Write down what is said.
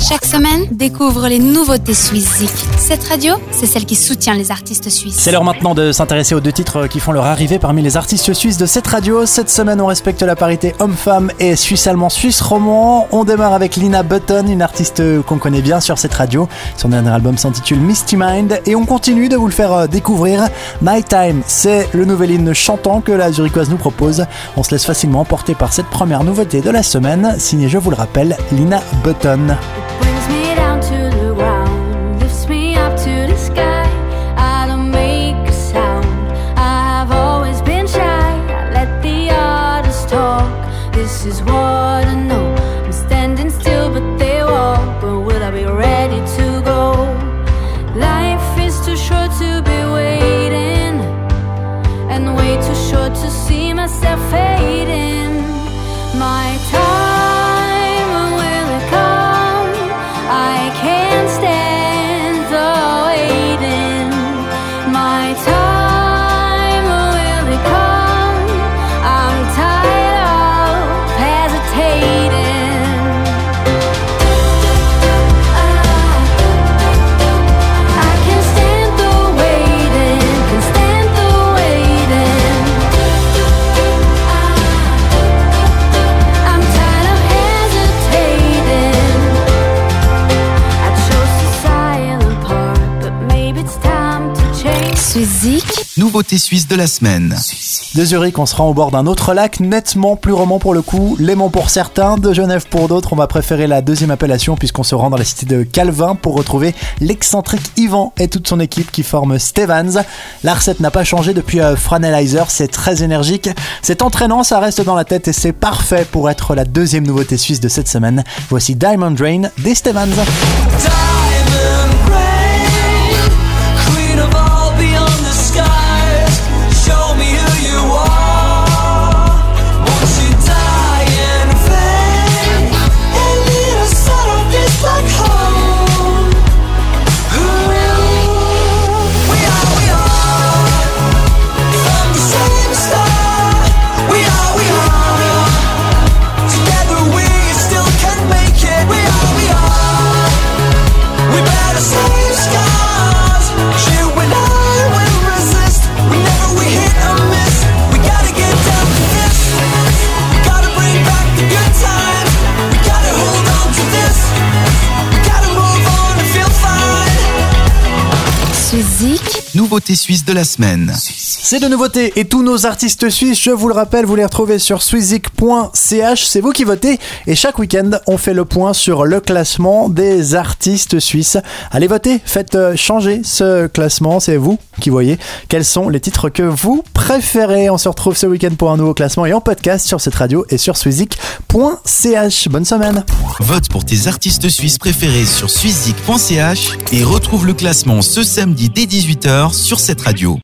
Chaque semaine, découvre les nouveautés suisses Cette radio, c'est celle qui soutient les artistes suisses. C'est l'heure maintenant de s'intéresser aux deux titres qui font leur arrivée parmi les artistes suisses de cette radio. Cette semaine, on respecte la parité homme-femme et suisse-allemand, suisse-roman. On démarre avec Lina Button, une artiste qu'on connaît bien sur cette radio. Son dernier album s'intitule Misty Mind et on continue de vous le faire découvrir. My Time, c'est le nouvel hymne chantant que la Zurichoise nous propose. On se laisse facilement emporter par cette première nouveauté de la semaine, signée, je vous le rappelle, Lina Button. This is what I know. I'm standing still, but they walk. But will I be ready to go? Life is too short to be waiting, and way too short to see myself fading. My time. Nouveauté suisse de la semaine. De Zurich, on se rend au bord d'un autre lac, nettement plus roman pour le coup, Léman pour certains, de Genève pour d'autres. On va préférer la deuxième appellation puisqu'on se rend dans la cité de Calvin pour retrouver l'excentrique Yvan et toute son équipe qui forment Stevens. La recette n'a pas changé depuis euh, Franelizer, c'est très énergique, c'est entraînant, ça reste dans la tête et c'est parfait pour être la deuxième nouveauté suisse de cette semaine. Voici Diamond Drain des Stevens. Nouveauté suisse de la semaine. C'est de nouveautés et tous nos artistes suisses, je vous le rappelle, vous les retrouvez sur swizik.ch. C'est vous qui votez et chaque week-end, on fait le point sur le classement des artistes suisses. Allez voter, faites euh, changer ce classement. C'est vous qui voyez quels sont les titres que vous préférez. On se retrouve ce week-end pour un nouveau classement et en podcast sur cette radio et sur swizik.ch. Bonne semaine. Vote pour tes artistes suisses préférés sur swizik.ch et retrouve le classement ce samedi dès 18h sur cette radio.